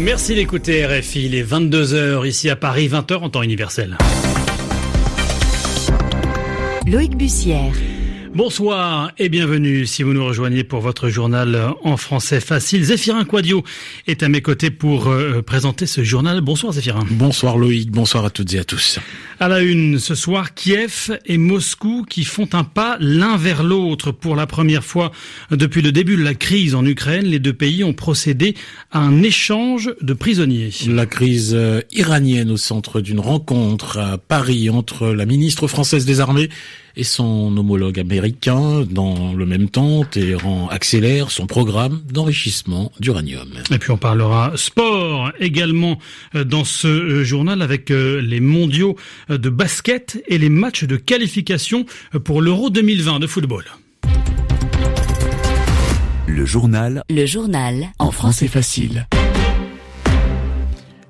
Merci d'écouter RFI, il est 22h ici à Paris, 20h en temps universel. Loïc Bussière. Bonsoir et bienvenue si vous nous rejoignez pour votre journal en français facile. Zéphirin Quadio est à mes côtés pour euh, présenter ce journal. Bonsoir Zéphirin. Bonsoir Loïc, bonsoir à toutes et à tous. À la une ce soir, Kiev et Moscou qui font un pas l'un vers l'autre pour la première fois depuis le début de la crise en Ukraine. Les deux pays ont procédé à un échange de prisonniers. La crise euh, iranienne au centre d'une rencontre à Paris entre la ministre française des armées et son homologue américain. Dans le même temps, Téhéran accélère son programme d'enrichissement d'uranium. Et puis on parlera sport également euh, dans ce euh, journal avec euh, les mondiaux de basket et les matchs de qualification pour l'Euro 2020 de football. Le journal. Le journal. En français facile.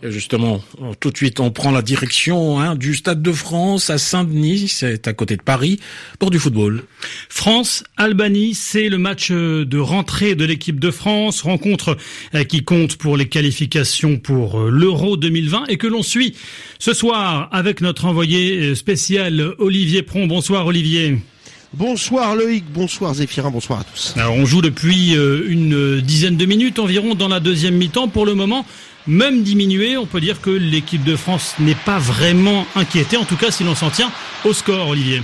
Justement, tout de suite, on prend la direction hein, du Stade de France à Saint-Denis, c'est à côté de Paris, pour du football. France-Albanie, c'est le match de rentrée de l'équipe de France, rencontre euh, qui compte pour les qualifications pour euh, l'Euro 2020 et que l'on suit ce soir avec notre envoyé euh, spécial Olivier Pron. Bonsoir Olivier. Bonsoir Loïc, bonsoir Zéphirin, bonsoir à tous. Alors on joue depuis une dizaine de minutes environ dans la deuxième mi-temps. Pour le moment, même diminué, on peut dire que l'équipe de France n'est pas vraiment inquiétée, en tout cas si l'on s'en tient au score, Olivier.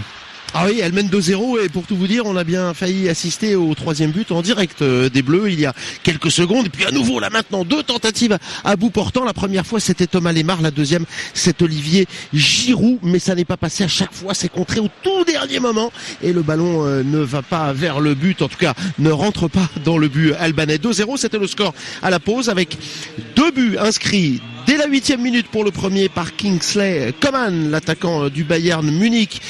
Ah oui, elle mène 2-0 et pour tout vous dire, on a bien failli assister au troisième but en direct euh, des Bleus il y a quelques secondes. Et puis à nouveau, là maintenant, deux tentatives à bout portant. La première fois, c'était Thomas Lemar. La deuxième, c'est Olivier Giroud. Mais ça n'est pas passé à chaque fois. C'est contré au tout dernier moment. Et le ballon euh, ne va pas vers le but. En tout cas, ne rentre pas dans le but albanais. 2-0, c'était le score à la pause avec deux buts inscrits dès la huitième minute pour le premier par Kingsley Coman, l'attaquant du Bayern Munich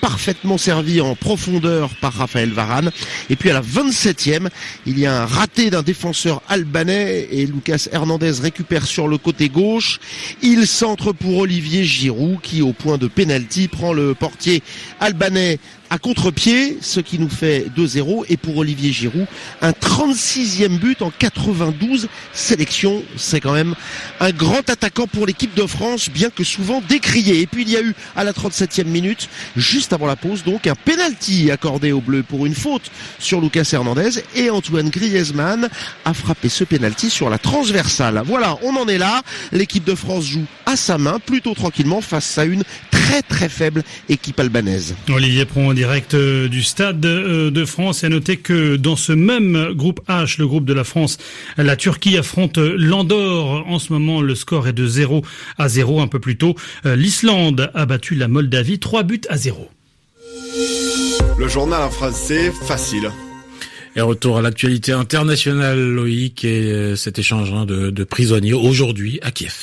parfaitement servi en profondeur par Raphaël Varane. Et puis à la 27e, il y a un raté d'un défenseur albanais et Lucas Hernandez récupère sur le côté gauche. Il centre pour Olivier Giroud qui au point de pénalty prend le portier albanais à contre-pied, ce qui nous fait 2-0. Et pour Olivier Giroud, un 36e but en 92 sélections. C'est quand même un grand attaquant pour l'équipe de France, bien que souvent décrié. Et puis il y a eu à la 37e minute, juste avant la pause, donc un penalty accordé au bleu pour une faute sur Lucas Hernandez. Et Antoine Griezmann a frappé ce penalty sur la transversale. Voilà, on en est là. L'équipe de France joue à sa main, plutôt tranquillement, face à une très très faible équipe albanaise. Direct euh, du Stade euh, de France. Et à noter que dans ce même groupe H, le groupe de la France, la Turquie affronte l'Andorre. En ce moment, le score est de 0 à 0 un peu plus tôt. Euh, L'Islande a battu la Moldavie 3 buts à 0. Le journal en français facile. Et retour à l'actualité internationale, Loïc, et euh, cet échange hein, de, de prisonniers aujourd'hui à Kiev.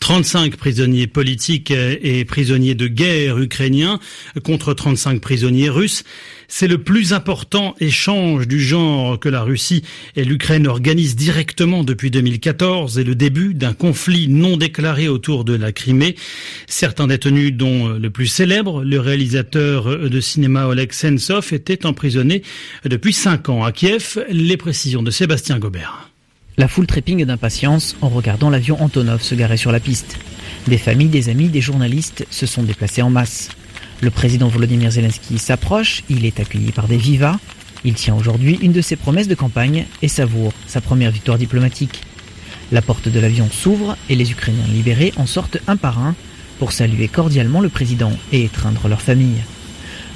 35 prisonniers politiques et prisonniers de guerre ukrainiens contre 35 prisonniers russes. C'est le plus important échange du genre que la Russie et l'Ukraine organisent directement depuis 2014 et le début d'un conflit non déclaré autour de la Crimée. Certains détenus, dont le plus célèbre, le réalisateur de cinéma Oleg Sentsov, étaient emprisonnés depuis cinq ans à Kiev. Les précisions de Sébastien Gobert. La foule trépigne d'impatience en regardant l'avion Antonov se garer sur la piste. Des familles, des amis, des journalistes se sont déplacés en masse. Le président Volodymyr Zelensky s'approche, il est accueilli par des vivas. Il tient aujourd'hui une de ses promesses de campagne et savoure sa première victoire diplomatique. La porte de l'avion s'ouvre et les Ukrainiens libérés en sortent un par un pour saluer cordialement le président et étreindre leur famille.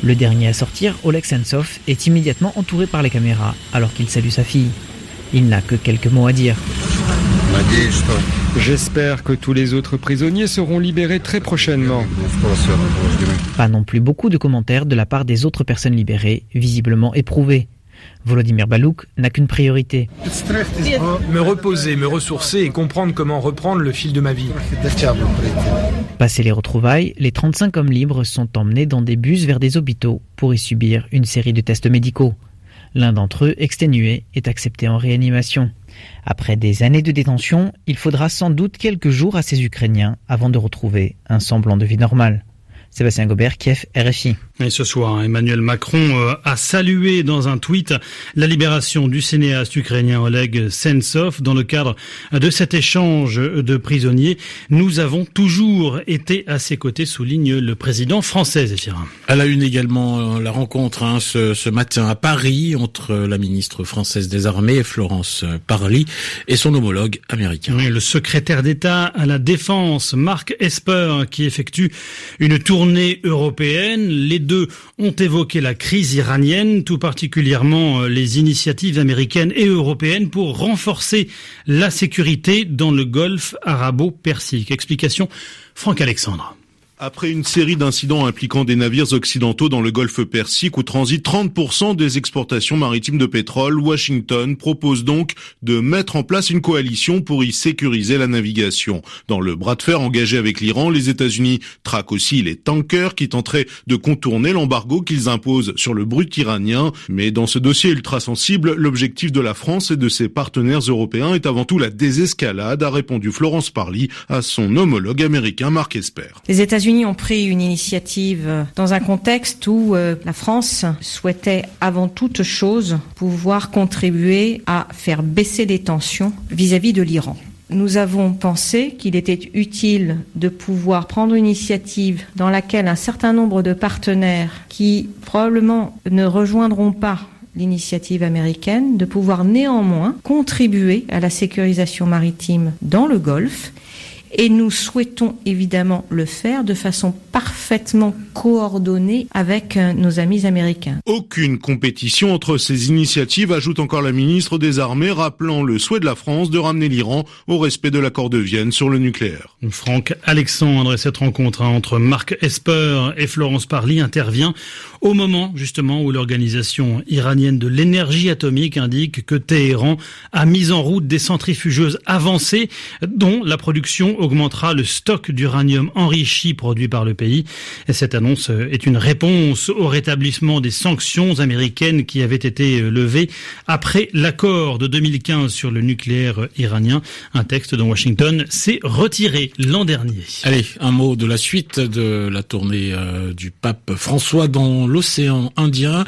Le dernier à sortir, Oleg Sentsov, est immédiatement entouré par les caméras alors qu'il salue sa fille. Il n'a que quelques mots à dire. J'espère que tous les autres prisonniers seront libérés très prochainement. Pas non plus beaucoup de commentaires de la part des autres personnes libérées, visiblement éprouvées. Volodymyr Balouk n'a qu'une priorité. Me reposer, me ressourcer et comprendre comment reprendre le fil de ma vie. Passé les retrouvailles, les 35 hommes libres sont emmenés dans des bus vers des hôpitaux pour y subir une série de tests médicaux. L'un d'entre eux, exténué, est accepté en réanimation. Après des années de détention, il faudra sans doute quelques jours à ces Ukrainiens avant de retrouver un semblant de vie normale. Sébastien Gobert, Kiev, RFI. Et ce soir, Emmanuel Macron euh, a salué dans un tweet la libération du cinéaste ukrainien Oleg Sentsov dans le cadre de cet échange de prisonniers. Nous avons toujours été à ses côtés, souligne le président français, Zéphirin. Elle a une également la rencontre hein, ce, ce, matin à Paris entre la ministre française des Armées, Florence Parly, et son homologue américain. Oui, le secrétaire d'État à la Défense, Marc Esper, qui effectue une tournée européenne. Les deux ont évoqué la crise iranienne, tout particulièrement euh, les initiatives américaines et européennes pour renforcer la sécurité dans le golfe arabo-persique. Explication Franck Alexandre. Après une série d'incidents impliquant des navires occidentaux dans le golfe Persique où transitent 30% des exportations maritimes de pétrole, Washington propose donc de mettre en place une coalition pour y sécuriser la navigation. Dans le bras de fer engagé avec l'Iran, les États-Unis traquent aussi les tankers qui tenteraient de contourner l'embargo qu'ils imposent sur le brut iranien. Mais dans ce dossier ultra sensible, l'objectif de la France et de ses partenaires européens est avant tout la désescalade, a répondu Florence Parly à son homologue américain Mark Esper. Ont pris une initiative dans un contexte où euh, la France souhaitait avant toute chose pouvoir contribuer à faire baisser les tensions vis-à-vis de l'Iran. Nous avons pensé qu'il était utile de pouvoir prendre une initiative dans laquelle un certain nombre de partenaires qui probablement ne rejoindront pas l'initiative américaine, de pouvoir néanmoins contribuer à la sécurisation maritime dans le Golfe et nous souhaitons évidemment le faire de façon parfaitement coordonnée avec euh, nos amis américains. Aucune compétition entre ces initiatives, ajoute encore la ministre des Armées, rappelant le souhait de la France de ramener l'Iran au respect de l'accord de Vienne sur le nucléaire. Franck Alexandre et cette rencontre hein, entre Marc Esper et Florence Parly intervient au moment justement où l'organisation iranienne de l'énergie atomique indique que Téhéran a mis en route des centrifugeuses avancées dont la production augmentera le stock d'uranium enrichi produit par le pays. Et cette annonce est une réponse au rétablissement des sanctions américaines qui avaient été levées après l'accord de 2015 sur le nucléaire iranien, un texte dont Washington s'est retiré l'an dernier. Allez, un mot de la suite de la tournée euh, du pape François dans l'océan Indien.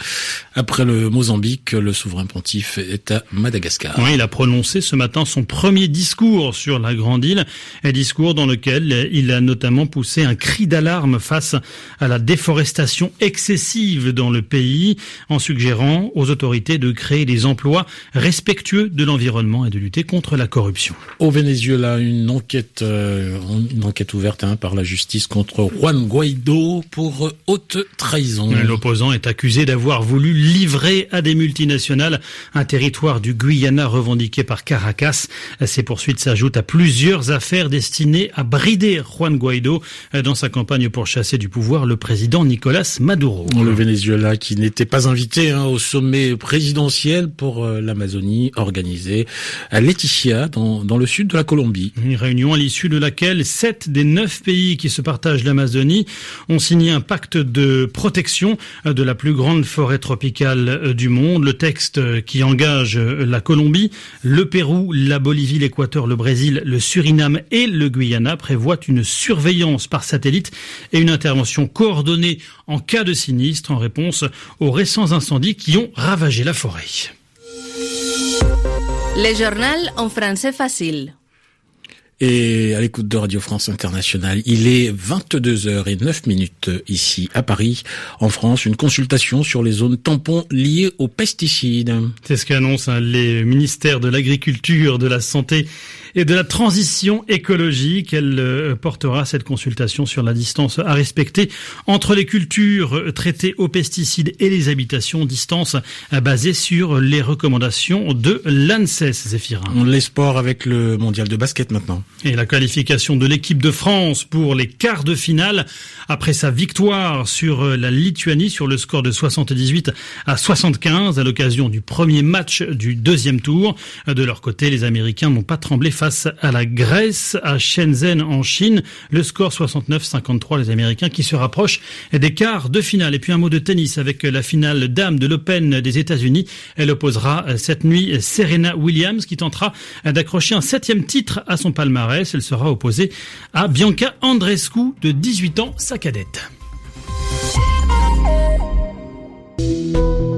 Après le Mozambique, le souverain pontife est à Madagascar. Oui, il a prononcé ce matin son premier discours sur la Grande Île, un discours dans lequel il a notamment poussé un cri d'alarme face à la déforestation excessive dans le pays, en suggérant aux autorités de créer des emplois respectueux de l'environnement et de lutter contre la corruption. Au Venezuela, une enquête, euh, une enquête ouverte hein, par la justice contre Juan Guaido pour haute trahison. L'opposant est accusé d'avoir voulu livrer à des multinationales un territoire du Guyana revendiqué par Caracas. Ces poursuites s'ajoutent à plusieurs affaires destinées à brider Juan Guaido dans sa campagne pour chasser du pouvoir le président Nicolas Maduro. Le Venezuela qui n'était pas invité hein, au sommet présidentiel pour euh, l'Amazonie organisé à Leticia dans, dans le sud de la Colombie. Une réunion à l'issue de laquelle sept des neuf pays qui se partagent l'Amazonie ont signé un pacte de protection de la plus grande forêt tropicale euh, du monde. Le texte euh, qui engage euh, la Colombie, le Pérou, la Bolivie, l'Équateur, le Brésil, le Suriname et le Guyana prévoit une surveillance par satellite et une intervention coordonnée en cas de sinistre en réponse aux récents incendies qui ont ravagé la forêt. Journal en français facile et à l'écoute de Radio France Internationale. Il est 22h09 minutes ici à Paris. En France, une consultation sur les zones tampons liées aux pesticides. C'est ce qu'annoncent hein, les ministères de l'Agriculture, de la Santé et de la transition écologique. Elle euh, portera cette consultation sur la distance à respecter entre les cultures traitées aux pesticides et les habitations, distance euh, basée sur les recommandations de l'ANSES, Zéphirin. On l'espoir avec le mondial de basket maintenant. Et la qualification de l'équipe de France pour les quarts de finale après sa victoire sur euh, la Lituanie sur le score de 78 à 75 à l'occasion du premier match du deuxième tour. De leur côté, les Américains n'ont pas tremblé face à la Grèce à Shenzhen en Chine. Le score 69-53, les Américains qui se rapprochent des quarts de finale. Et puis un mot de tennis avec la finale dame de l'Open des États-Unis. Elle opposera cette nuit Serena Williams qui tentera d'accrocher un septième titre à son palmarès. Elle sera opposée à Bianca Andreescu de 18 ans, sa cadette.